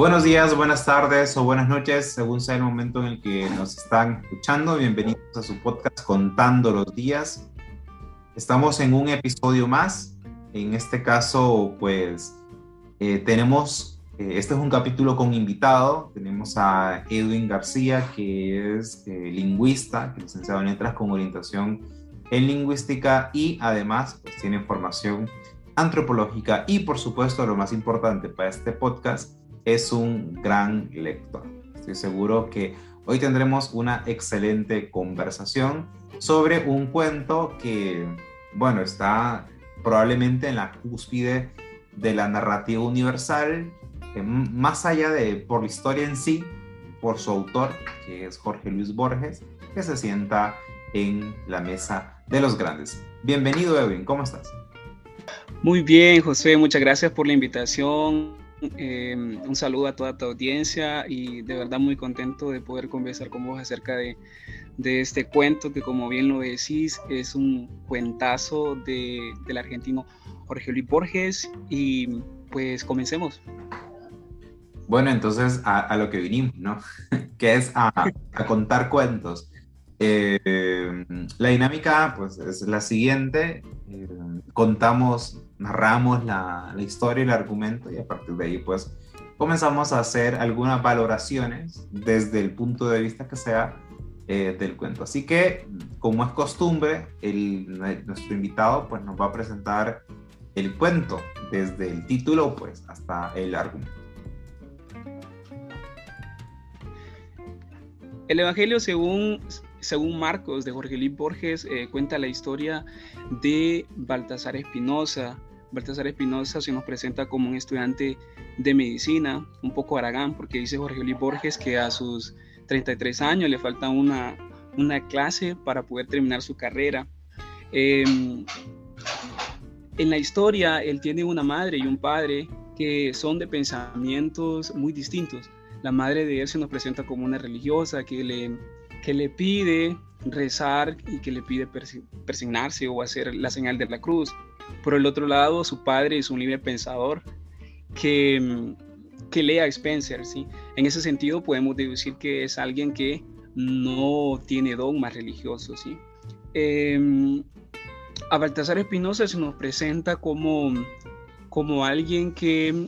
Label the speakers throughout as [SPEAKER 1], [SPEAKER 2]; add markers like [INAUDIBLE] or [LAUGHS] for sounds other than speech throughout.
[SPEAKER 1] Buenos días, buenas tardes o buenas noches, según sea el momento en el que nos están escuchando. Bienvenidos a su podcast Contando los Días. Estamos en un episodio más. En este caso, pues eh, tenemos, eh, este es un capítulo con invitado. Tenemos a Edwin García, que es eh, lingüista, licenciado en letras con orientación en lingüística y además pues, tiene formación antropológica y por supuesto lo más importante para este podcast es un gran lector. Estoy seguro que hoy tendremos una excelente conversación sobre un cuento que, bueno, está probablemente en la cúspide de la narrativa universal, más allá de por la historia en sí, por su autor, que es Jorge Luis Borges, que se sienta en la mesa de los grandes. Bienvenido, Edwin, ¿cómo estás?
[SPEAKER 2] Muy bien, José, muchas gracias por la invitación. Eh, un saludo a toda tu audiencia y de verdad muy contento de poder conversar con vos acerca de, de este cuento que como bien lo decís es un cuentazo de, del argentino Jorge Luis Borges y pues comencemos.
[SPEAKER 1] Bueno, entonces a, lo que vinimos, ¿no? [LAUGHS] que es a, contar cuentos. Eh, la dinámica pues es la siguiente, eh, contamos narramos la, la, historia y el argumento y a partir de ahí pues comenzamos a hacer algunas valoraciones desde el punto de vista que sea eh, del cuento. Así que como es costumbre, el, nuestro invitado pues nos va a presentar el cuento desde el título pues hasta el argumento.
[SPEAKER 2] El Evangelio según, según Marcos de Jorge Luis Borges eh, cuenta la historia de Baltasar Espinosa, Baltasar Espinosa se nos presenta como un estudiante de medicina, un poco aragán, porque dice Jorge Luis Borges que a sus 33 años le falta una, una clase para poder terminar su carrera. Em, en la historia, él tiene una madre y un padre que son de pensamientos muy distintos. La madre de él se nos presenta como una religiosa que le, que le pide rezar y que le pide persignarse o hacer la señal de la cruz. Por el otro lado, su padre es un libre pensador que, que lee a Spencer. ¿sí? En ese sentido, podemos deducir que es alguien que no tiene dogmas religiosos. ¿sí? Em, a Baltasar Espinosa se nos presenta como, como alguien que,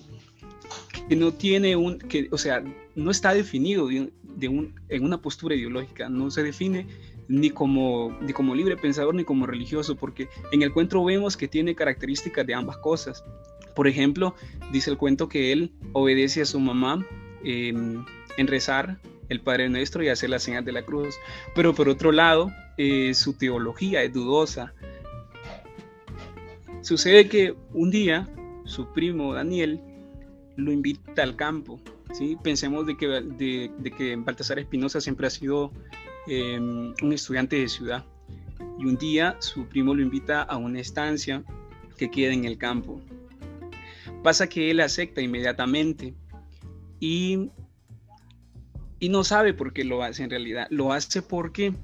[SPEAKER 2] que no tiene un, que, o sea, no está definido de un, en una postura ideológica, no se define ni como, ni como libre pensador ni como religioso, porque en el cuento vemos que tiene características de ambas cosas. Por ejemplo, dice el cuento que él obedece a su mamá em, en rezar el Padre Nuestro y hacer la señal de la cruz, pero por otro lado, eh, su teología es dudosa. Sucede que un día su primo Daniel lo invita al campo. ¿sí? Pensemos de que, de, de que Baltasar Espinosa siempre ha sido Em, un estudiante de ciudad. Y un día su primo lo invita a una estancia que queda en el campo. Pasa que él acepta inmediatamente y, y no sabe por qué lo hace en realidad. Lo hace porque,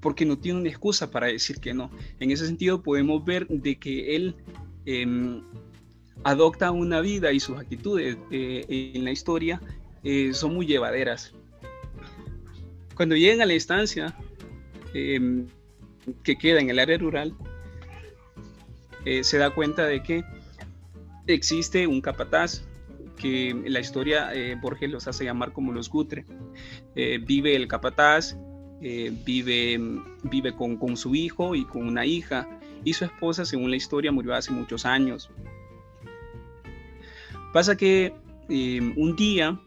[SPEAKER 2] porque no tiene una excusa para decir que no. En ese sentido podemos ver de que él em, adopta una vida y sus actitudes eh, en la historia eh, son muy llevaderas. Cuando llegan a la estancia em, que queda en el área rural, eh, se da cuenta de que existe un capataz que en la historia eh, Borges los hace llamar como los Gutre. Eh, vive el capataz, vive, vive con, con, su hijo y con una hija, y su esposa, según la historia, murió hace muchos años. Pasa que em, un día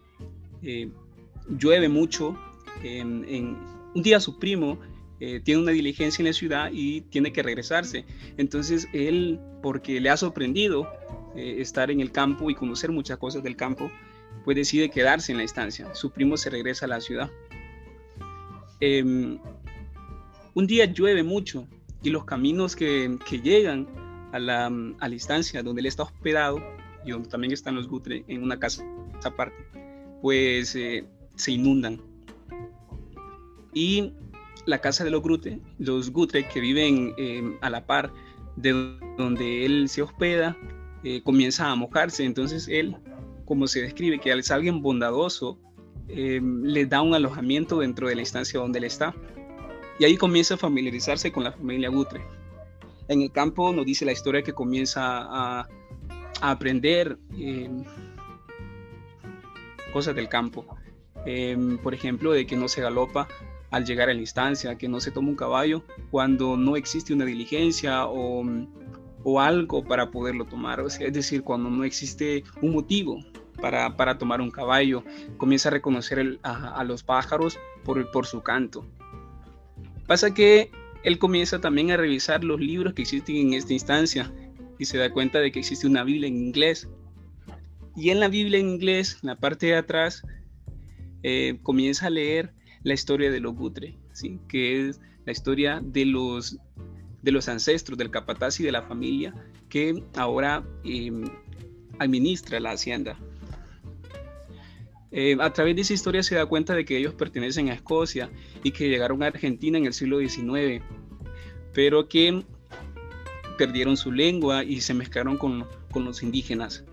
[SPEAKER 2] llueve mucho en, un día su primo eh, tiene una diligencia en la ciudad y tiene que regresarse. Entonces él, porque le ha sorprendido eh, estar en el campo y conocer muchas cosas del campo, pues decide quedarse en la estancia. Su primo se regresa a la ciudad. Em, un día llueve mucho y los caminos que, que llegan a la, a la, instancia donde él está hospedado y donde también están los Gutre en una casa aparte, pues eh, se inundan y la casa de los Gutre, los Gutre que viven em, a la par de donde él se hospeda, eh, comienza a mojarse. Entonces él como se describe, que es alguien bondadoso, eh, le da un alojamiento dentro de la instancia donde él está. Y ahí comienza a familiarizarse con la familia Gutre. En el campo nos dice la historia que comienza a, aprender eh, cosas del campo. Em, por ejemplo, de que no se galopa al llegar a la instancia, que no se toma un caballo cuando no existe una diligencia o, o algo para poderlo tomar. O sea, es decir, cuando no existe un motivo para, para tomar un caballo, comienza a reconocer a, los pájaros por, por su canto. Pasa que él comienza también a revisar los libros que existen en esta instancia y se da cuenta de que existe una Biblia en inglés. Y en la Biblia en inglés, la parte de atrás, eh, comienza a leer la historia de los Gutre, ¿sí? que es la historia de los, de los ancestros, del capataz y de la familia que ahora em, administra la hacienda. Eh, a través de esa historia se da cuenta de que ellos pertenecen a Escocia y que llegaron a Argentina en el siglo XIX, pero que perdieron su lengua y se mezclaron con, con los indígenas.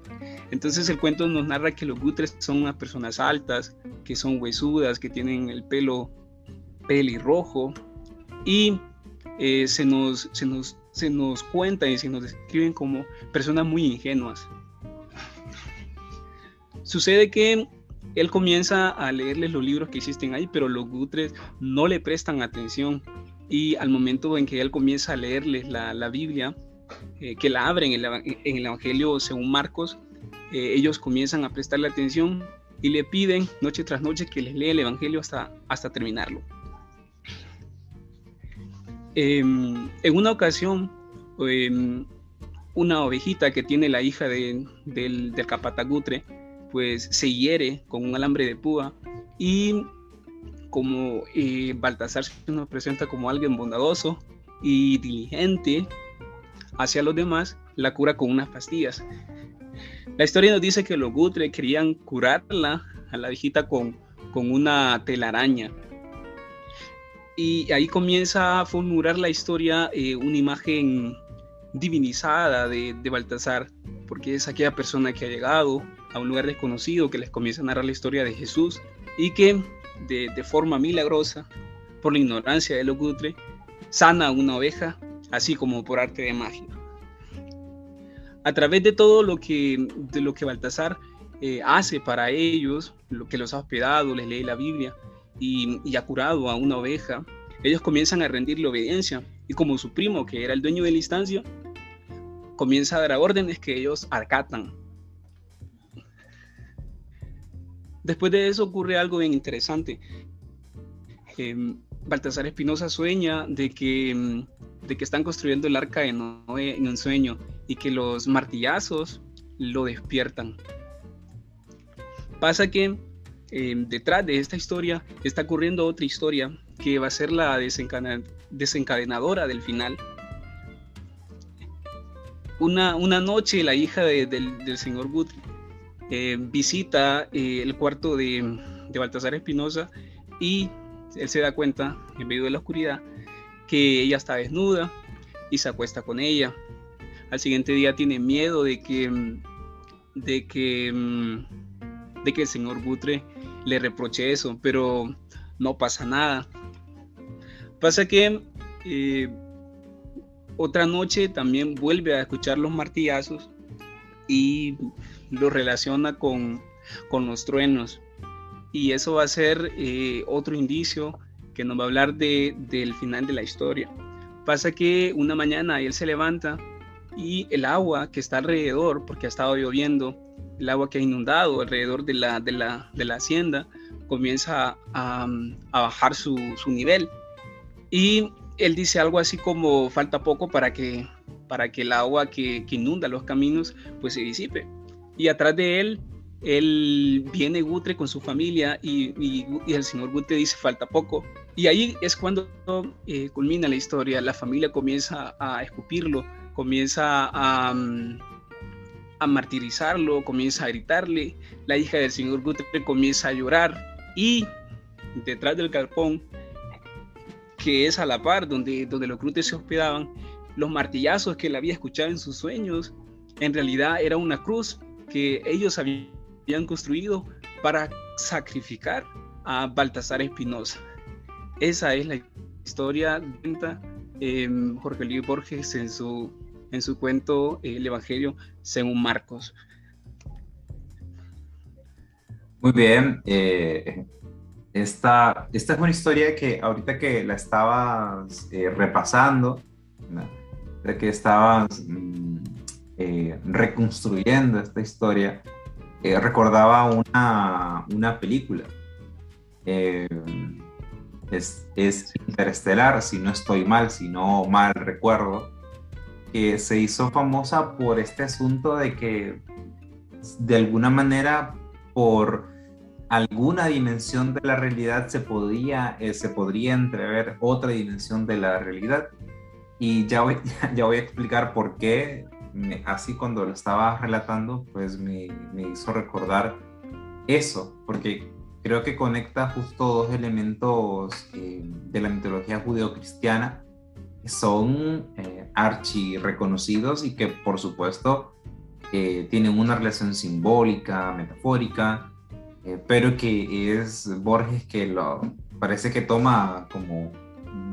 [SPEAKER 2] Entonces el cuento nos narra que los gutres son unas personas altas, que son huesudas, que tienen el pelo pelirrojo y eh, se, nos, se, nos, se nos cuenta y se nos describen como personas muy ingenuas. Sucede que él comienza a leerles los libros que existen ahí, pero los gutres no le prestan atención y al momento en que él comienza a leerles la, la Biblia, eh, que la abren en, en el Evangelio según Marcos, eh, ellos comienzan a prestarle atención y le piden noche tras noche que les lea el Evangelio hasta, hasta terminarlo. Em, en una ocasión, em, una ovejita que tiene la hija del, del capatagutre, pues se hiere con un alambre de púa y como eh, Baltasar se nos presenta como alguien bondadoso y diligente hacia los demás, la cura con unas pastillas. La historia nos dice que los Gutre querían curarla a la viejita con, con una telaraña. Y ahí comienza a formular la historia eh, una imagen divinizada de, Baltasar, porque es aquella persona que ha llegado a un lugar desconocido, que les comienza a narrar la historia de Jesús y que de, de forma milagrosa, por la ignorancia de los Gutre, sana a una oveja, así como por arte de magia a través de todo lo que, de lo que Baltasar eh, hace para ellos, lo que los ha hospedado, les lee la Biblia y, y, ha curado a una oveja, ellos comienzan a rendirle obediencia. Y como su primo, que era el dueño de la instancia, comienza a dar órdenes que ellos acatan. Después de eso ocurre algo bien interesante. Eh, Baltasar Espinosa sueña de que, de que están construyendo el arca de en un sueño y que los martillazos lo despiertan. Pasa que eh, detrás de esta historia está ocurriendo otra historia que va a ser la desencadenadora del final. Una, una noche la hija del, señor Guthrie eh, visita eh, el cuarto de, de Baltasar Espinosa y él se da cuenta, en medio de la oscuridad, que ella está desnuda y se acuesta con ella. Al siguiente día tiene miedo de que, de que, de que el señor Butre le reproche eso, pero no pasa nada. Pasa que eh, otra noche también vuelve a escuchar los martillazos y lo relaciona con, con los truenos y eso va a ser eh, otro indicio que nos va a hablar de, del final de la historia. Pasa que una mañana él se levanta y el agua que está alrededor, porque ha estado lloviendo, el agua que ha inundado alrededor de la, de la, de la hacienda, comienza a, a bajar su, su, nivel. Y él dice algo así como falta poco para que, para que el agua que, que inunda los caminos pues se disipe. Y atrás de él él viene Gutre con su familia y, el señor Gutre dice falta poco. Y ahí es cuando eh, culmina la historia. La familia comienza a escupirlo, comienza a, a martirizarlo, comienza a gritarle. La hija del señor Gutre comienza a llorar y detrás del carpón, que es a la par donde, donde los Gutres se hospedaban, los martillazos que él había escuchado en sus sueños, en realidad era una cruz que ellos habían habían construido para sacrificar a Baltasar Espinosa. Esa es la historia de eh, Jorge Luis Borges en su, en su cuento El Evangelio según Marcos.
[SPEAKER 1] Muy bien. Eh, esta, esta, es una historia que ahorita que la estabas eh, repasando, de que estabas mm, eh, reconstruyendo esta historia, recordaba una, una película. es, es Interestelar, si no estoy mal, si no mal recuerdo, que se hizo famosa por este asunto de que de alguna manera por alguna dimensión de la realidad se podría, eh, se podría entrever otra dimensión de la realidad. Y ya voy, [LAUGHS] ya voy a explicar por qué, así cuando lo estaba relatando, pues me, hizo recordar eso, porque creo que conecta justo dos elementos eh, de la mitología judeocristiana que son eh, archi reconocidos y que por supuesto eh, tienen una relación simbólica, metafórica, eh, pero que es Borges que lo parece que toma como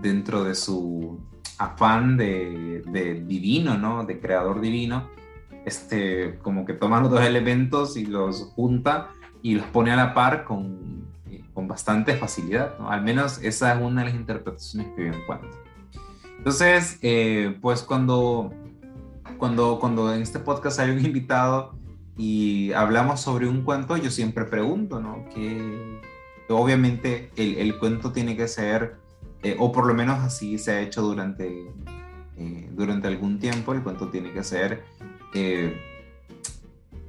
[SPEAKER 1] dentro de su afán de, divino, ¿no? De creador divino, este, como que toma los dos elementos y los junta y los pone a la par con, con bastante facilidad, ¿no? Al menos esa es una de las interpretaciones que yo encuentro. Entonces, eh, pues cuando cuando, cuando en este podcast hay un invitado y hablamos sobre un cuento, yo siempre pregunto, ¿no? Que obviamente el, el cuento tiene que ser, eh, o por lo menos así se ha hecho durante, eh, durante algún tiempo, el cuento tiene que ser, eh,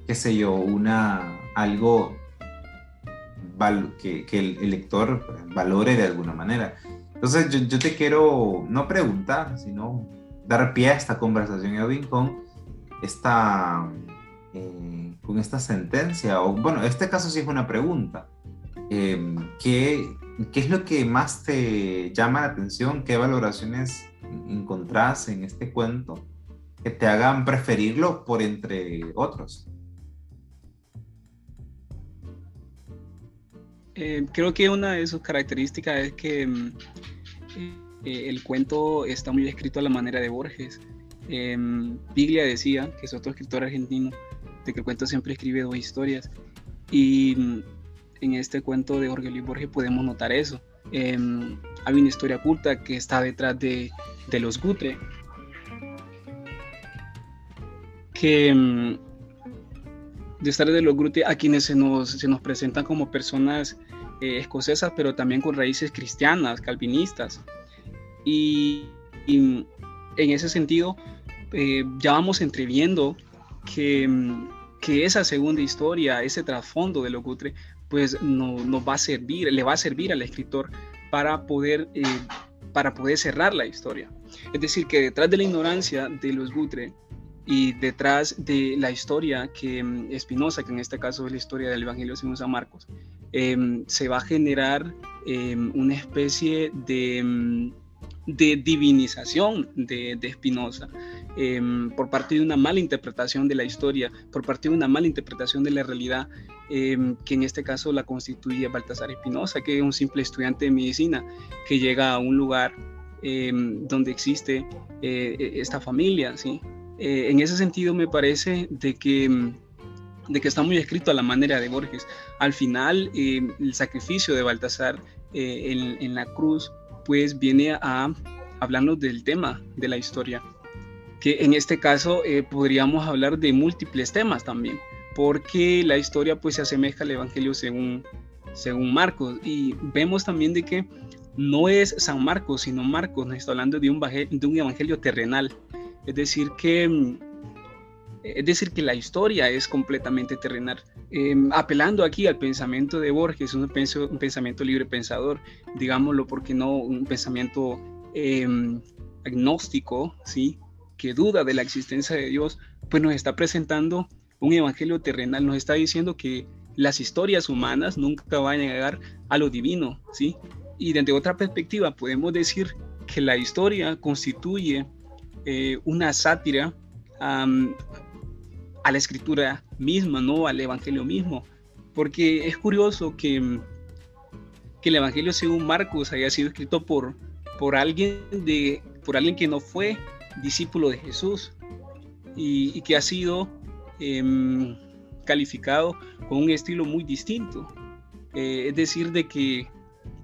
[SPEAKER 1] qué sé yo, una, algo que, que el, lector valore de alguna manera. Entonces yo, yo te quiero no preguntar, sino dar pie a esta conversación, Edwin, con esta, eh, con esta sentencia, o bueno, este caso sí es una pregunta. ¿qué, ¿Qué es lo que más te llama la atención? ¿Qué valoraciones encontrás en este cuento que te hagan preferirlo por entre otros?
[SPEAKER 2] Eh, creo que una de sus características es que mm, eh, el cuento está muy escrito a la manera de Borges. Eh, Biglia decía, que es otro escritor argentino, de que el cuento siempre escribe dos historias. Y mm, en este cuento de Jorge Luis Borges podemos notar eso. Em, hay una historia oculta que está detrás de, de los Gutre, que mm, detrás de los Gutre a quienes se nos, se nos presentan como personas eh, escocesas, pero también con raíces cristianas, calvinistas. Y, en ese sentido, eh, ya vamos entreviendo que, que, esa segunda historia, ese trasfondo de Locutre, pues no, nos va a servir, le va a servir al escritor para poder, eh, para poder cerrar la historia. Es decir, que detrás de la ignorancia de los Gutre y detrás de la historia que mm, Espinosa, que en este caso es la historia del Evangelio según San Marcos, em, se va a generar em, una especie de mm, de divinización de, de Spinoza em, por parte de una mala interpretación de la historia, por parte de una mala interpretación de la realidad, em, que en este caso la constituye Baltasar Espinosa, que es un simple estudiante de medicina que llega a un lugar em, donde existe eh, e, esta familia. ¿sí? Eh, en ese sentido me parece de que de que está muy escrito a la manera de Borges. Al final, el sacrificio de Baltasar eh, en, en, la cruz pues viene a hablarnos del tema de la historia, que en este caso eh, podríamos hablar de múltiples temas también, porque la historia pues se asemeja al Evangelio según, según Marcos y vemos también de que no es San Marcos, sino Marcos, nos está hablando de un, de un evangelio terrenal, es decir que es decir, que la historia es completamente terrenal. Em, apelando aquí al pensamiento de Borges, un, un pensamiento libre pensador, digámoslo, porque no un pensamiento em, agnóstico, ¿sí? que duda de la existencia de Dios, pues nos está presentando un evangelio terrenal, nos está diciendo que las historias humanas nunca van a llegar a lo divino, ¿sí? Y desde otra perspectiva podemos decir que la historia constituye eh, una sátira a la escritura misma, ¿no? Al evangelio mismo, porque es curioso que, que el Evangelio según Marcos haya sido escrito por, por, alguien, de, por alguien que no fue discípulo de Jesús y, que ha sido em, calificado con un estilo muy distinto. Eh, es decir, de que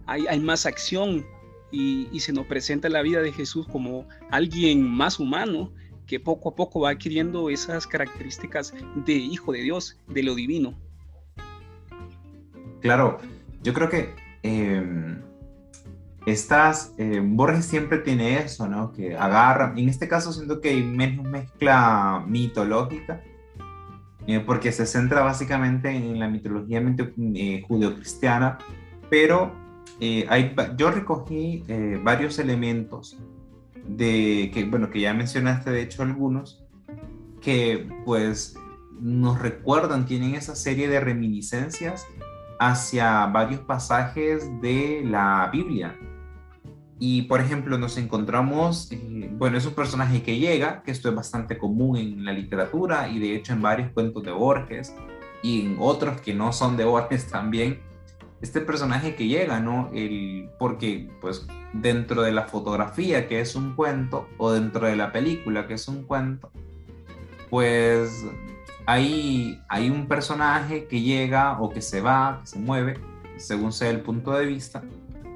[SPEAKER 2] hay, hay más acción y, y, se nos presenta la vida de Jesús como alguien más humano que poco a poco va adquiriendo esas características de hijo de Dios, de lo divino.
[SPEAKER 1] Claro, yo creo que em, estas, eh, Borges siempre tiene eso, ¿no? Que agarra, en este caso siento que hay menos mezcla mitológica, eh, porque se centra básicamente en la mitología eh, judeocristiana, pero hay, yo recogí varios elementos de que, bueno, que ya mencionaste de hecho algunos, que pues nos recuerdan, tienen esa serie de reminiscencias hacia varios pasajes de la Biblia. Y por ejemplo, nos encontramos, eh, bueno, es un que llega, que esto es bastante común en la literatura y de hecho en varios cuentos de Borges y en otros que no son de Borges también, este personaje que llega, ¿no? El, porque pues dentro de la fotografía, que es un cuento, o dentro de la película, que es un cuento, pues hay, hay un personaje que llega o que se va, que se mueve, según sea el punto de vista.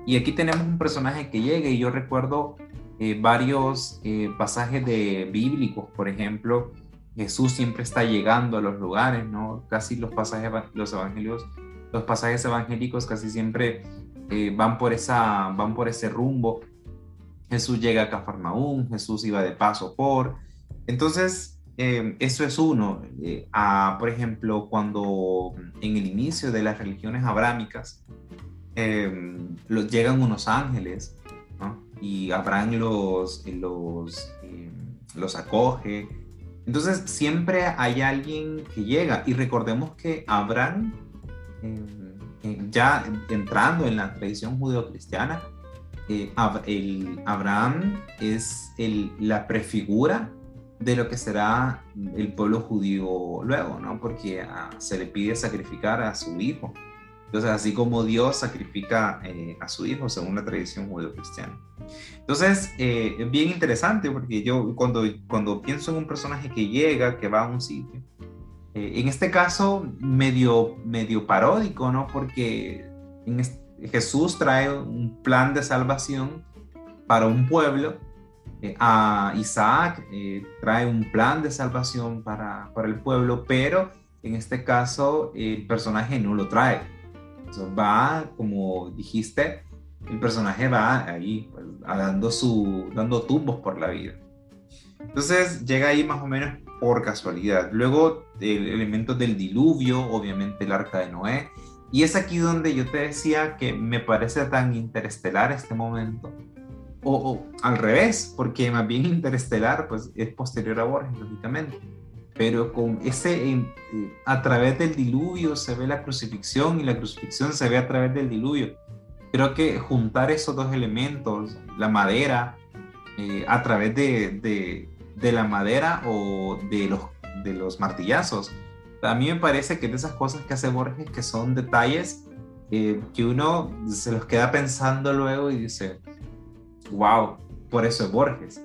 [SPEAKER 1] Y aquí tenemos un personaje que llega y yo recuerdo eh, varios eh, pasajes de bíblicos, por ejemplo, Jesús siempre está llegando a los lugares, ¿no? Casi los pasajes, los evangelios, los pasajes evangélicos casi siempre eh, van, por esa, van por ese rumbo. Jesús llega a Cafarnaúm, Jesús iba de paso por. Entonces, Em, eso es uno. Eh, por ejemplo, cuando en el inicio de las religiones abrámicas em, llegan unos ángeles y Abraham los, los, los acoge. Entonces siempre hay alguien que llega y recordemos que Abraham, ya entrando en la tradición judeocristiana, eh, el, Abraham es el, la prefigura de lo que será el pueblo judío luego, ¿no? Porque ah, se le pide sacrificar a su hijo. Entonces, así como Dios sacrifica eh, a su hijo según la tradición judío-cristiana. Entonces, eh, es bien interesante porque yo cuando, cuando pienso en un personaje que llega, que va a un sitio, eh, en este caso medio, medio paródico, ¿no? Porque Jesús trae un plan de salvación para un pueblo eh, a Isaac, eh, trae un plan de salvación para, para, el pueblo, pero en este caso el personaje no lo trae. va, como dijiste, el personaje va ahí pues, dando, su, dando tumbos por la vida. Entonces llega ahí más o menos por casualidad. Luego el elemento del diluvio, obviamente el arca de Noé. Y es aquí donde yo te decía que me parece tan interestelar este momento, o, al revés, porque más bien Interestelar pues, es posterior a Borges, lógicamente. Pero con ese, eh, a través del diluvio se ve la crucifixión y la crucifixión se ve a través del diluvio. Creo que juntar esos dos elementos, la madera, eh, a través de, de, la madera o de los, de los martillazos, a mí me parece que de esas cosas que hace Borges, que son detalles eh, que uno se los queda pensando luego y dice, wow, por eso es Borges.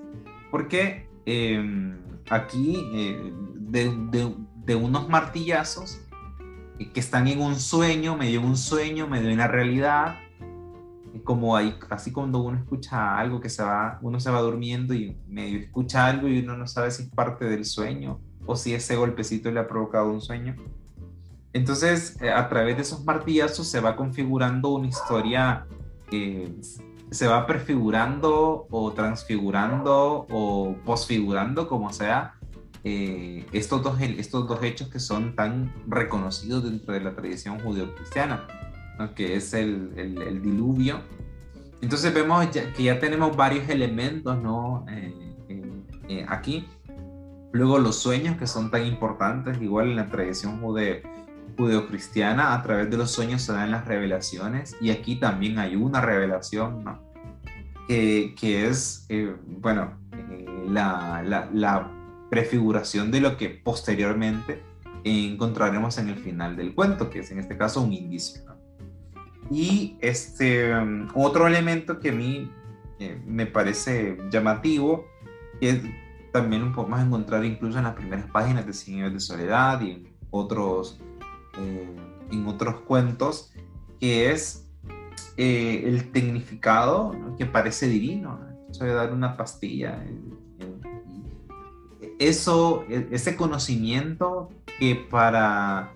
[SPEAKER 1] Porque em, aquí, eh, de, unos martillazos que están en un sueño, medio un sueño, medio una realidad, como ahí, así cuando uno escucha algo que se va, uno se va durmiendo y medio escucha algo y uno no sabe si es parte del sueño o si ese golpecito le ha provocado un sueño. Entonces, eh, a través de esos martillazos se va configurando una historia se va prefigurando o transfigurando o posfigurando, como sea, eh, estos, dos, estos dos hechos que son tan reconocidos dentro de la tradición judío-cristiana, que es el, el, diluvio. Entonces vemos que ya tenemos varios elementos ¿no? Eh, eh, aquí. Luego los sueños que son tan importantes, igual en la tradición judeo judeocristiana, a través de los sueños se dan las revelaciones y aquí también hay una revelación, ¿no? Que, que es, eh, bueno, eh, la, la, la, prefiguración de lo que posteriormente encontraremos en el final del cuento, que es en este caso un indicio. Y este otro elemento que a mí eh, me parece llamativo, es también más encontrar incluso en las primeras páginas de Cien de Soledad y en otros, eh, en otros cuentos, que es eh, el tecnificado que parece divino, eso de dar una pastilla. Eso, e, ese conocimiento que para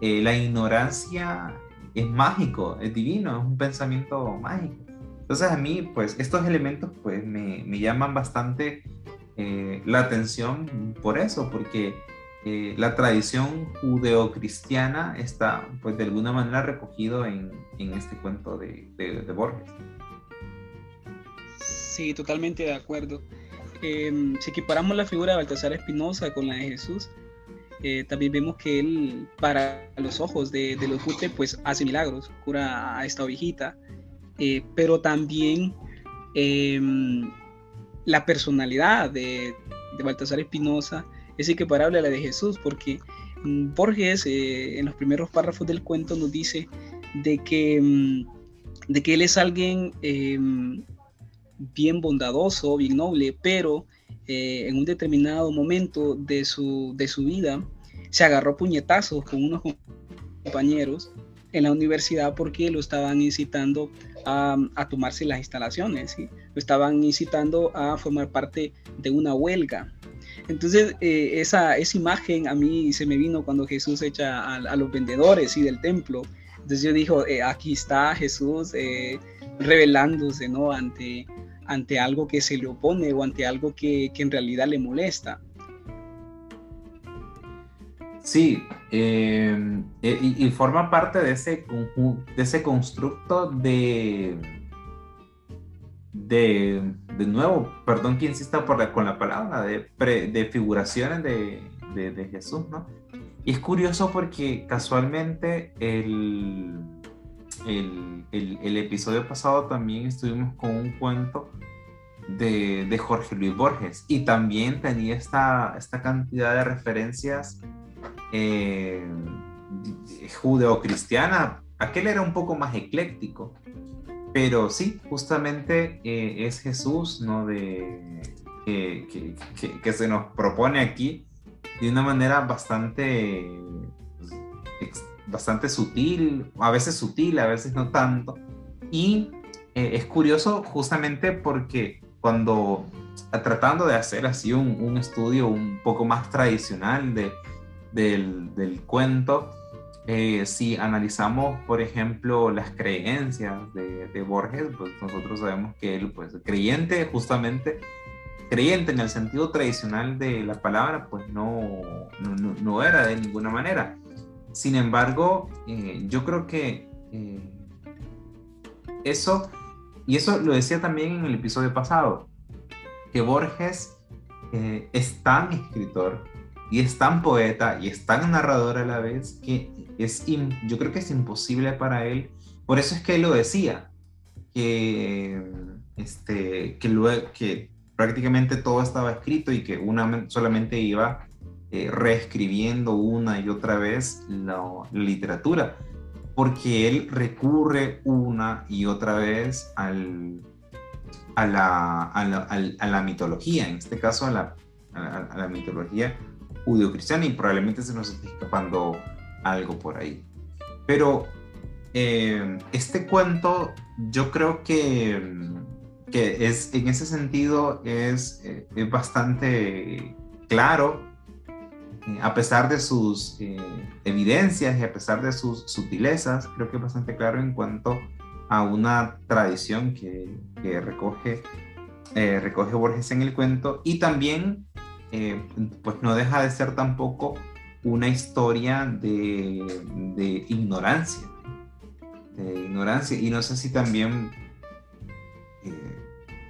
[SPEAKER 1] la ignorancia es mágico, es divino, es un pensamiento mágico. Entonces a mí, pues, estos elementos, pues, me, me llaman bastante eh, la atención por eso, porque eh, la tradición judeocristiana está, pues, de alguna manera recogido en, en este cuento de, de, Borges.
[SPEAKER 2] Sí, totalmente de acuerdo. Em, si equiparamos la figura de Baltasar Espinosa con la de Jesús, eh, también vemos que él, para los ojos de, los Jute, pues hace milagros, cura a esta ovejita, eh, pero también em, la personalidad de, de Baltasar Espinosa es equiparable a la de Jesús, porque mm, Borges eh, en los primeros párrafos del cuento nos dice de que, mm, de que él es alguien em, bien bondadoso, bien noble, pero eh, en un determinado momento de su, de su vida se agarró puñetazos con unos compañeros en la universidad porque lo estaban incitando a, tomarse las instalaciones, lo estaban incitando a formar parte de una huelga. Entonces, eh, esa, esa imagen a mí se me vino cuando Jesús echa a, los vendedores y del templo. Entonces yo dijo, eh, aquí está Jesús revelándose ¿no? ante, ante algo que se le opone o ante algo que, en realidad le molesta.
[SPEAKER 1] Sí, eh, y, forma parte de ese, de ese constructo de, de, de nuevo, perdón que insista por con la palabra, de, de figuraciones de, de, Jesús, ¿no? Y es curioso porque casualmente el, el, el, episodio pasado también estuvimos con un cuento de, de, Jorge Luis Borges y también tenía esta, esta cantidad de referencias eh, judeo-cristiana. Aquel era un poco más ecléctico, pero sí, justamente eh, es Jesús, ¿no? De, que, que, se nos propone aquí de una manera bastante bastante sutil, a veces sutil, a veces no tanto. Y eh, es curioso justamente porque cuando tratando de hacer así un, un estudio un poco más tradicional de, del, del cuento, eh, si analizamos, por ejemplo, las creencias de, de, Borges, pues nosotros sabemos que él, pues creyente justamente, creyente en el sentido tradicional de la palabra, pues no, no, no era de ninguna manera. Sin embargo, eh, yo creo que eh, eso, y eso lo decía también en el episodio pasado, que Borges eh, es tan escritor y es tan poeta y es tan narrador a la vez que es yo creo que es imposible para él. Por eso es que él lo decía, que, este, que prácticamente todo estaba escrito y que una solamente iba eh, reescribiendo una y otra vez la, literatura, porque él recurre una y otra vez a, la, mitología, en este caso a la, a la mitología judio-cristiana y probablemente se nos esté escapando algo por ahí. Pero eh, este cuento yo creo que, es, en ese sentido es, eh, es bastante claro a pesar de sus eh, evidencias y a pesar de sus sutilezas, creo que es bastante claro en cuanto a una tradición que, recoge, eh, recoge Borges en el cuento. Y también eh, pues no deja de ser tampoco una historia de, de ignorancia, de ignorancia. Y no sé si también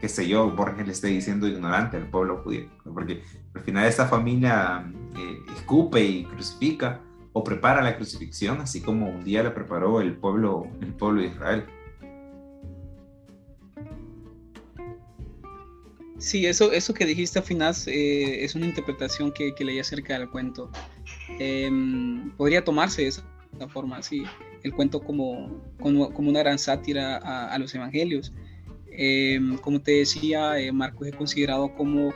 [SPEAKER 1] qué sé yo, Borges le esté diciendo ignorante al pueblo judío, porque al final esta familia eh, escupe y crucifica o prepara la crucifixión, así como un día la preparó el pueblo, el pueblo de Israel.
[SPEAKER 2] Sí, eso, eso que dijiste al final eh, es una interpretación que, que leí acerca del cuento. Em, podría tomarse de esa forma, así, el cuento como, como, una gran sátira a, los evangelios. Em, como te decía, eh, Marcos es considerado como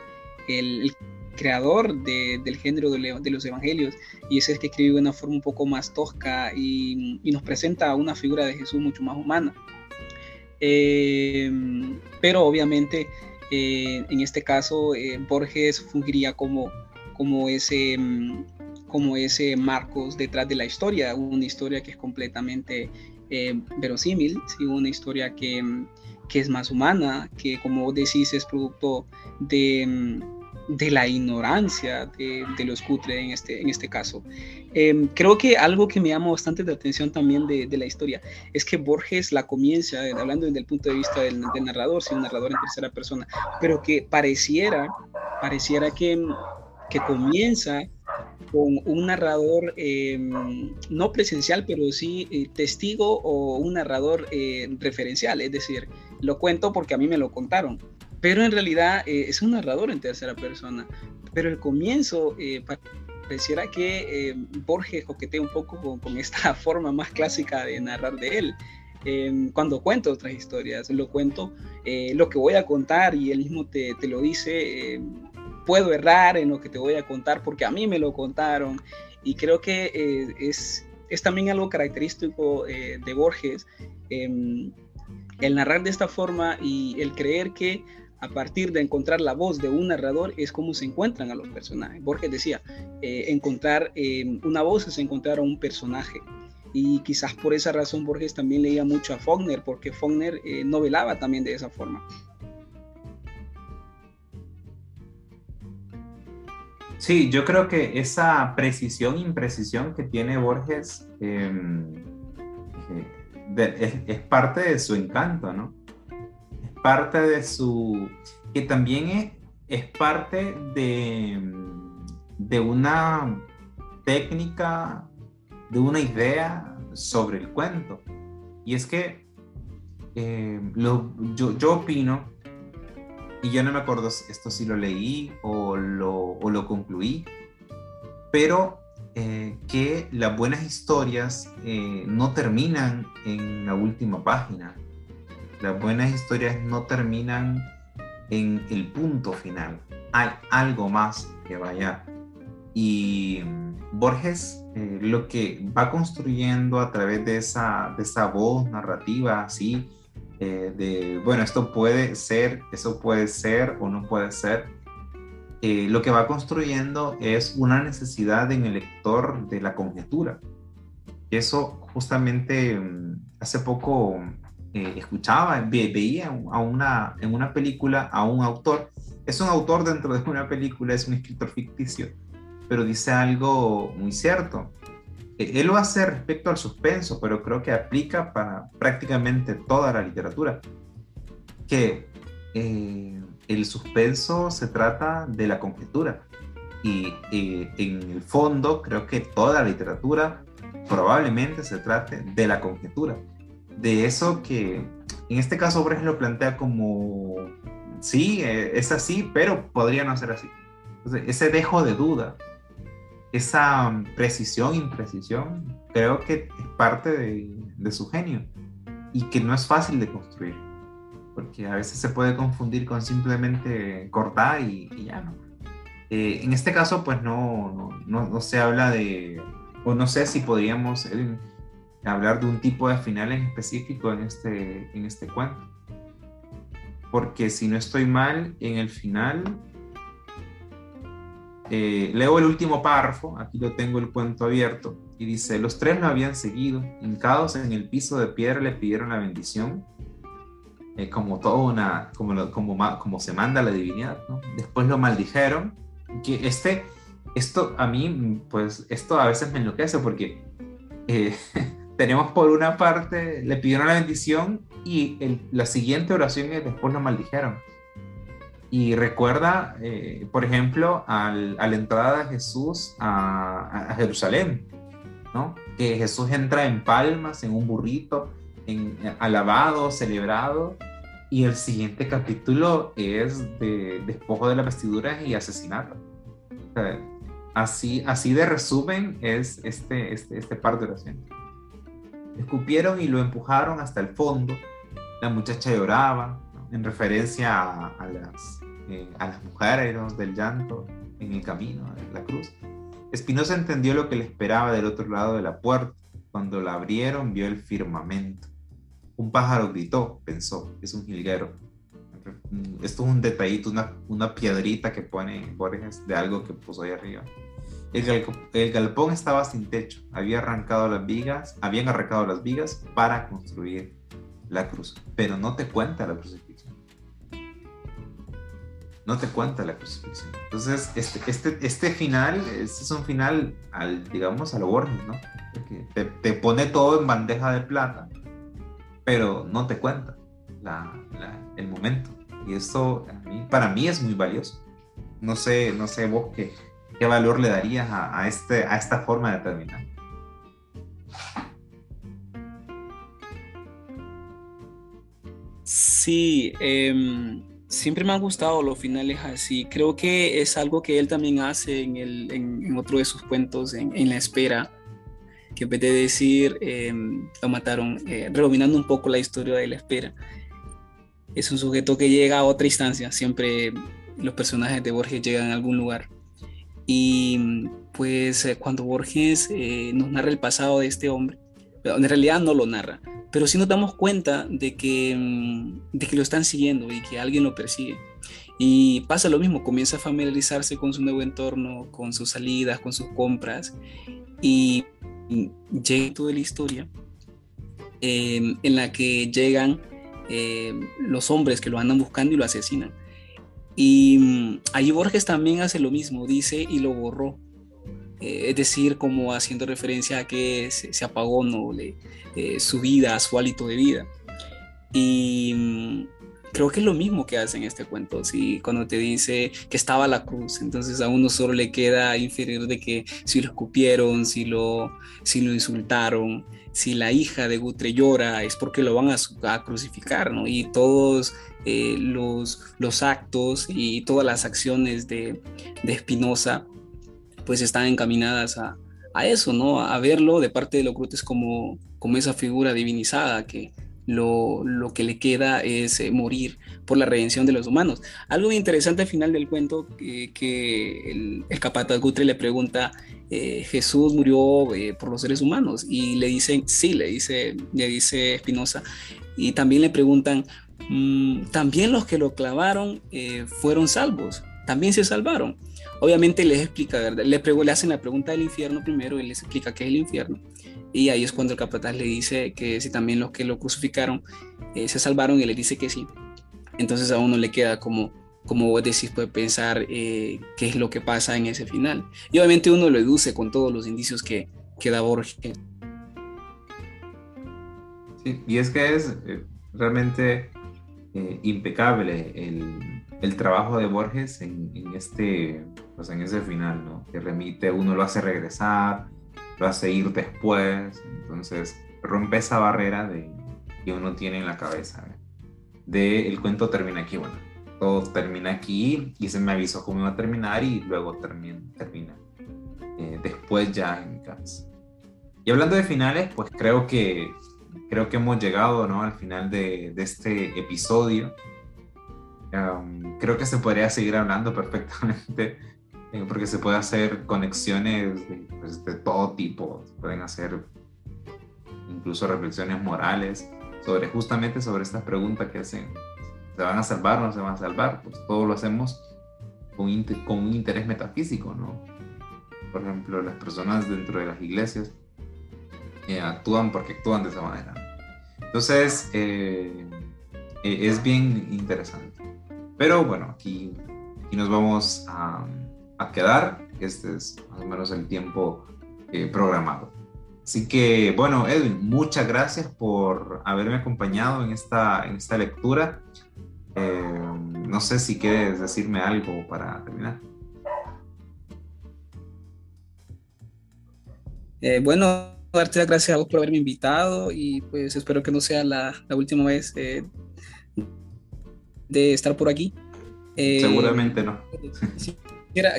[SPEAKER 2] el, creador del género de, los evangelios y es el que escribe de una forma un poco más tosca y, nos presenta una figura de Jesús mucho más humana. Em, pero obviamente eh, en este caso eh, Borges fungiría como, como ese em, como ese Marcos detrás de la historia, una historia que es completamente eh, verosímil, ¿sí? una historia que, que, es más humana, que como decís es producto de, de la ignorancia de, de, los cutres en este, en este caso. Em, creo que algo que me llama bastante de atención también de, de, la historia es que Borges la comienza, eh, hablando desde el punto de vista del, del narrador, si un narrador en tercera persona, pero que pareciera, pareciera que, que comienza con un narrador em, no presencial, pero sí eh, testigo o un narrador eh, referencial, es decir, lo cuento porque a mí me lo contaron, pero en realidad eh, es un narrador en tercera persona. Pero el comienzo pareciera que Borges coquetea un poco con, esta [LAUGHS] forma más clásica de narrar de él. Em, cuando cuento otras historias, lo cuento lo que voy a contar y él mismo te, te lo dice em, puedo errar en lo que te voy a contar porque a mí me lo contaron. Y creo que eh, es, es, también algo característico eh, de Borges, em, el narrar de esta forma y el creer que a partir de encontrar la voz de un narrador es como se encuentran a los personajes. Borges decía, eh, encontrar em, una voz es encontrar a un personaje. Y quizás por esa razón Borges también leía mucho a Faulkner, porque Faulkner novelaba también de esa forma.
[SPEAKER 1] Sí, yo creo que esa precisión, imprecisión que tiene Borges em, eh, es, parte de su encanto, ¿no? Parte de su... que también es, es parte de, de una técnica, de una idea sobre el cuento. Y es que em, lo, yo, yo opino y yo no me acuerdo esto si lo leí o lo, o lo concluí, pero eh, que las buenas historias eh, no terminan en la última página. Las buenas historias no terminan en el punto final. Hay algo más que vaya. Y Borges eh, lo que va construyendo a través de esa, de esa voz narrativa así, eh, de, bueno, esto puede ser, eso puede ser o no puede ser. Eh, lo que va construyendo es una necesidad en el lector de la conjetura. Eso justamente mm, hace poco eh, escuchaba, veía a una, en una película a un autor, es un autor dentro de una película, es un escritor ficticio, pero dice algo muy cierto. Eh, él lo hace respecto al suspenso, pero creo que aplica para prácticamente toda la literatura. Que eh, el suspenso se trata de la conjetura. Y en el fondo creo que toda la literatura probablemente se trate de la conjetura. De eso que en este caso Brecht lo plantea como, sí, es así, pero podría no ser así. Ese dejo de duda, esa precisión, imprecisión, creo que es parte de, su genio y que no es fácil de construir, porque a veces se puede confundir con simplemente cortar y, ya no. Eh, en este caso, pues no, no, no, se habla de, o no sé si podríamos eh, hablar de un tipo de final en específico en este, en este cuento. Porque si no estoy mal, en el final eh, leo el último párrafo, aquí lo tengo el cuento abierto, y dice, los tres lo habían seguido, hincados en el piso de piedra le pidieron la bendición, eh, como toda una, como, como, como se manda la divinidad, Después lo maldijeron, que este, esto a mí, pues esto a veces me enloquece porque eh, [LAUGHS] tenemos por una parte, le pidieron la bendición y la siguiente oración es después lo maldijeron. Y recuerda, eh, por ejemplo, al, a la entrada de Jesús a, Jerusalén, ¿no? Que Jesús entra en palmas, en un burrito, en, alabado, celebrado, y el siguiente capítulo es de despojo de las vestiduras y asesinato. así, así de resumen es este, este, este par de oraciones. Escupieron y lo empujaron hasta el fondo. La muchacha lloraba en referencia a, las, eh, a las mujeres del llanto en el camino, en la cruz. Espinosa entendió lo que le esperaba del otro lado de la puerta. Cuando la abrieron vio el firmamento. Un pájaro gritó, pensó, es un jilguero. Esto es un detallito, una, una piedrita que pone Borges de algo que puso ahí arriba. El, el, galpón estaba sin techo, había arrancado las vigas, habían arrancado las vigas para construir la cruz, pero no te cuenta la crucifixión. No te cuenta la crucifixión. Entonces, este, este, este final, este es un final, al, digamos, a lo ¿no? te, pone todo en bandeja de plata, pero no te cuenta el momento. Y esto para mí es muy valioso. No sé, no sé vos qué, qué valor le darías a, este, a esta forma de terminar.
[SPEAKER 2] Sí, em, siempre me han gustado los finales así. Creo que es algo que él también hace en, el, en, otro de sus cuentos, en, en, La Espera, que en vez de decir em, lo mataron, eh, un poco la historia de La Espera, es un sujeto que llega a otra instancia. Siempre los personajes de Borges llegan a algún lugar. Y pues eh, cuando Borges eh, nos narra el pasado de este hombre, en realidad no lo narra, pero sí nos damos cuenta de que, mm, de que lo están siguiendo y que alguien lo persigue. Y pasa lo mismo, comienza a familiarizarse con su nuevo entorno, con sus salidas, con sus compras. Y llega toda la historia eh, en la que llegan los hombres que lo andan buscando y lo asesinan. Y mm, ahí Borges también hace lo mismo, dice y lo borró. Eh, es decir, como haciendo referencia a que se, apagó ¿no? Eh, su vida, su hálito de vida. Y mm, creo que es lo mismo que hace en este cuento. Si cuando te dice que estaba la cruz, entonces a uno solo le queda inferir de que si lo escupieron, si lo, si lo insultaron, si la hija de Gutre llora es porque lo van a, crucificar, ¿no? Y todos eh, los, los actos y todas las acciones de, de Espinosa pues están encaminadas a, a, eso, ¿no? A verlo de parte de Locrutes como, como esa figura divinizada que lo, lo que le queda es eh, morir por la redención de los humanos. Algo interesante al final del cuento que el, el capataz Gutre le pregunta eh, Jesús murió eh, por los seres humanos y le dicen, sí, le dice, le dice Espinosa, y también le preguntan, mm, también los que lo clavaron eh, fueron salvos, también se salvaron. Obviamente les explica, le, le hacen la pregunta del infierno primero y les explica qué es el infierno. Y ahí es cuando el capataz le dice que si también los que lo crucificaron se salvaron y le dice que sí. Entonces a uno le queda como, como vos decís, puede pensar eh, qué es lo que pasa en ese final. Y obviamente uno lo deduce con todos los indicios que, que da Borges.
[SPEAKER 1] Sí, y es que es eh, realmente eh, impecable el, el, trabajo de Borges en, en, este, pues en ese final, ¿no? Que remite, uno lo hace regresar, lo hace ir después, entonces rompe esa barrera de, que uno tiene en la cabeza. De el cuento termina aquí, bueno, todo termina aquí y se me avisó cómo iba a terminar y luego termina, termina eh, después ya en mi casa. Y hablando de finales, pues creo que, creo que hemos llegado ¿no? al final de, de este episodio. creo que se podría seguir hablando [LAUGHS] perfectamente porque se puede hacer conexiones de, pues, de todo tipo, pueden hacer incluso reflexiones morales sobre justamente sobre estas preguntas que hacen se van a salvar o no se van a salvar, pues todo lo hacemos con, con un interés metafísico, ¿no? Por ejemplo, las personas dentro de las iglesias eh, actúan porque actúan de esa manera. Entonces, eh, eh, es bien interesante. Pero bueno, aquí, aquí nos vamos a, a, quedar. Este es más o menos el tiempo programado. Así que, bueno, Edwin, muchas gracias por haberme acompañado en esta, en esta lectura. Eh, no sé si quieres decirme algo para terminar.
[SPEAKER 2] Eh, bueno, darte las gracias a vos por haberme invitado y pues espero que no sea la, última vez eh, de estar por aquí.
[SPEAKER 1] Seguramente no. [LAUGHS]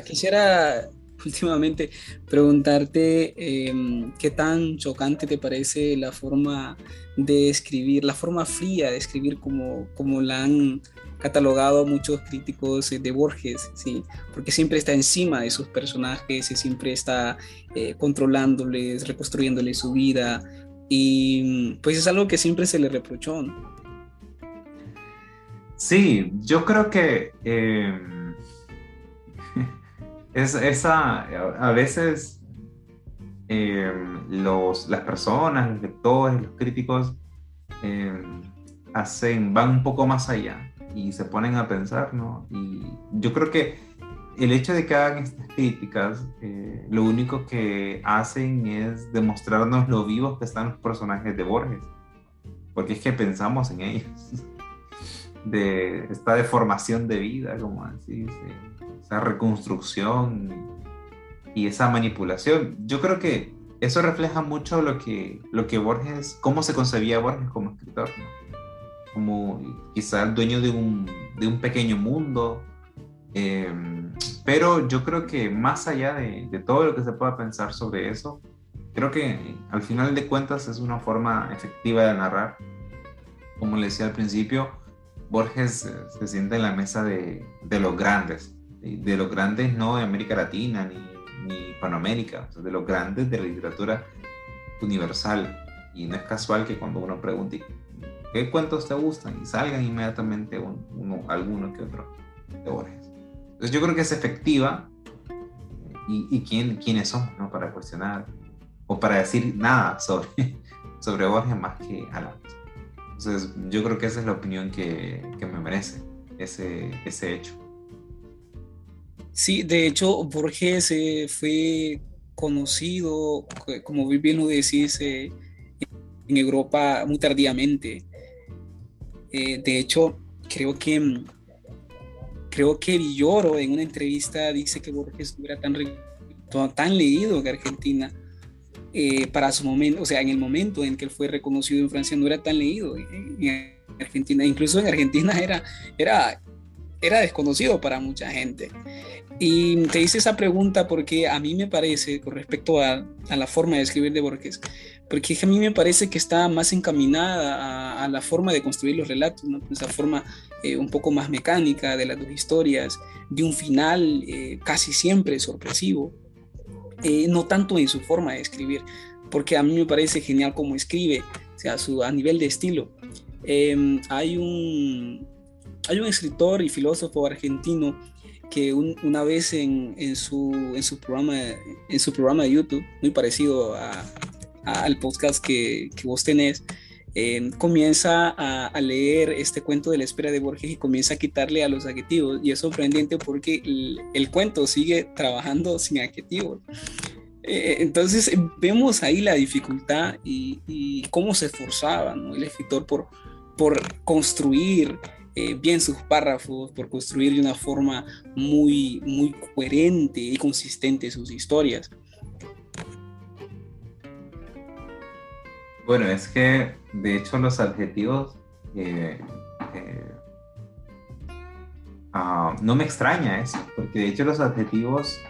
[SPEAKER 2] Quisiera, [LAUGHS] últimamente preguntarte em, qué tan chocante te parece la forma de escribir, la forma fría de escribir como, como la han catalogado muchos críticos de Borges, ¿sí? porque siempre está encima de sus personajes y siempre está eh, controlándoles, reconstruyéndoles su vida, y pues es algo que siempre se le reprochó.
[SPEAKER 1] Sí, yo creo que em, es, esa, a veces em, los, las personas, los lectores, los críticos em, hacen, van un poco más allá y se ponen a pensar, ¿no? Y yo creo que el hecho de que hagan estas críticas, eh, lo único que hacen es demostrarnos lo vivos que están los personajes de Borges, porque es que pensamos en ellos, [LAUGHS] de esta deformación de vida, como así, esa reconstrucción y esa manipulación. Yo creo que eso refleja mucho lo que, lo que Borges, cómo se concebía Borges como escritor, como quizá el dueño de un, de un pequeño mundo, eh, pero yo creo que más allá de, de, todo lo que se pueda pensar sobre eso, creo que al final de cuentas es una forma efectiva de narrar. Como le decía al principio, Borges se sienta en la mesa de, de los grandes, de los grandes no de América Latina ni, ni de los grandes de la literatura universal. Y no es casual que cuando uno pregunte qué cuentos te gustan y salgan inmediatamente uno, alguno que otro de Borges. Entonces yo creo que es efectiva y, quién, quiénes somos ¿no? para cuestionar o para decir nada sobre, [LAUGHS] sobre Borges más que Alanis. Entonces yo creo que esa es la opinión que, que me merece ese, ese hecho.
[SPEAKER 2] Sí, de hecho, Borges eh, fue conocido, como bien lo decís, eh, en Europa muy tardíamente. Eh, de hecho, creo que mm, creo que Villoro en una entrevista dice que Borges no era tan, tan leído que Argentina para su momento, o sea, en el momento en que él fue reconocido en Francia no era tan leído en, Argentina, incluso en Argentina era, era, era desconocido para mucha gente. Y te hice esa pregunta porque a mí me parece, con respecto a, la forma de escribir de Borges, porque a mí me parece que está más encaminada a, la forma de construir los relatos, ¿no? esa forma eh, un poco más mecánica de las dos historias, de un final eh, casi siempre sorpresivo, eh, no tanto en su forma de escribir, porque a mí me parece genial cómo escribe, o sea, su, a nivel de estilo. Em, hay, un, hay un escritor y filósofo argentino que una vez en, su, programa, en su programa de YouTube, muy parecido al podcast que, que vos tenés, eh, comienza a, leer este cuento de la espera de Borges y comienza a quitarle a los adjetivos. Y es sorprendente porque el, cuento sigue trabajando sin adjetivos. Eh, entonces vemos ahí la dificultad y, cómo se esforzaba el escritor por construir eh, bien sus párrafos, por construir de una forma muy, muy coherente y consistente sus historias.
[SPEAKER 1] Bueno, es que de hecho los adjetivos eh, eh, ah, no me extraña eso, porque de hecho los adjetivos,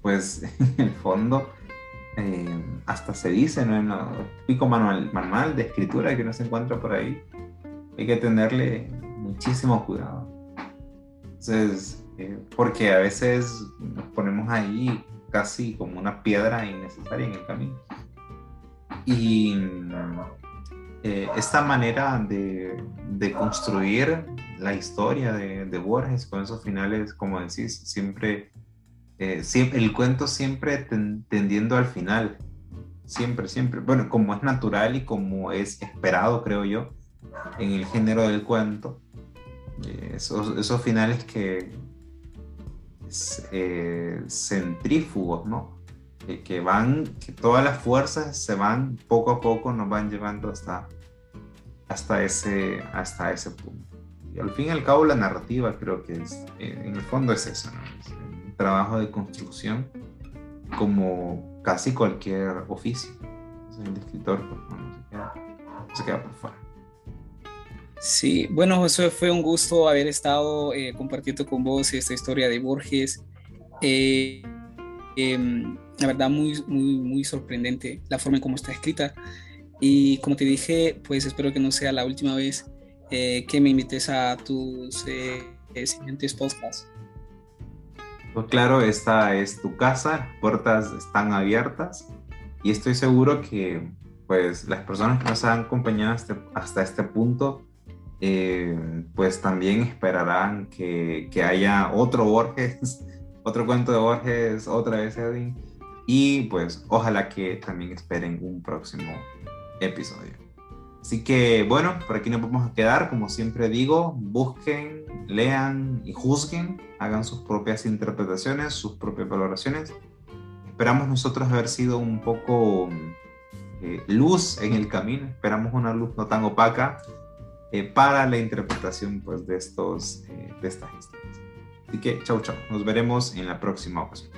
[SPEAKER 1] pues [LAUGHS] en el fondo eh, hasta se dice ¿no? en el típico manual, manual de escritura que uno se encuentra por ahí, hay que tenerle muchísimo cuidado. Entonces, porque a veces nos ponemos ahí casi como una piedra innecesaria en el camino. Y eh, esta manera de, de, construir la historia de, de, Borges con esos finales, como decís, siempre, eh, siempre el cuento siempre tendiendo al final, siempre, siempre. Bueno, como es natural y como es esperado, creo yo, en el género del cuento, eh, esos, esos, finales que centrífugos, ¿no? que, van, que todas las fuerzas se van poco a poco, nos van llevando hasta, hasta, ese, hasta ese punto. Y al fin y al cabo la narrativa creo que es, eh, en el fondo es eso, un trabajo de construcción como casi cualquier oficio. el escritor pues, no, se, queda, por fuera.
[SPEAKER 2] Sí, bueno, José, fue un gusto haber estado eh, compartiendo con vos esta historia de Borges. Eh, em, la verdad muy, muy, muy sorprendente la forma en cómo está escrita. Y como te dije, pues espero que no sea la última vez eh, que me invites a tus eh, siguientes podcasts.
[SPEAKER 1] Pues claro, esta es tu casa, puertas están abiertas y estoy seguro que pues las personas que nos han acompañado hasta este punto eh, pues también esperarán que, que, haya otro Borges, [LAUGHS] otro cuento de Borges, otra vez Edwin y pues ojalá que también esperen un próximo episodio. Así que bueno, por aquí nos vamos a quedar. Como siempre digo, busquen, lean y juzguen, hagan sus propias interpretaciones, sus propias valoraciones. Esperamos nosotros haber sido un poco eh, luz en el camino, esperamos una luz no tan opaca eh, para la interpretación pues, de, estos, eh, de estas historias. Así que chau chau, nos veremos en la próxima ocasión.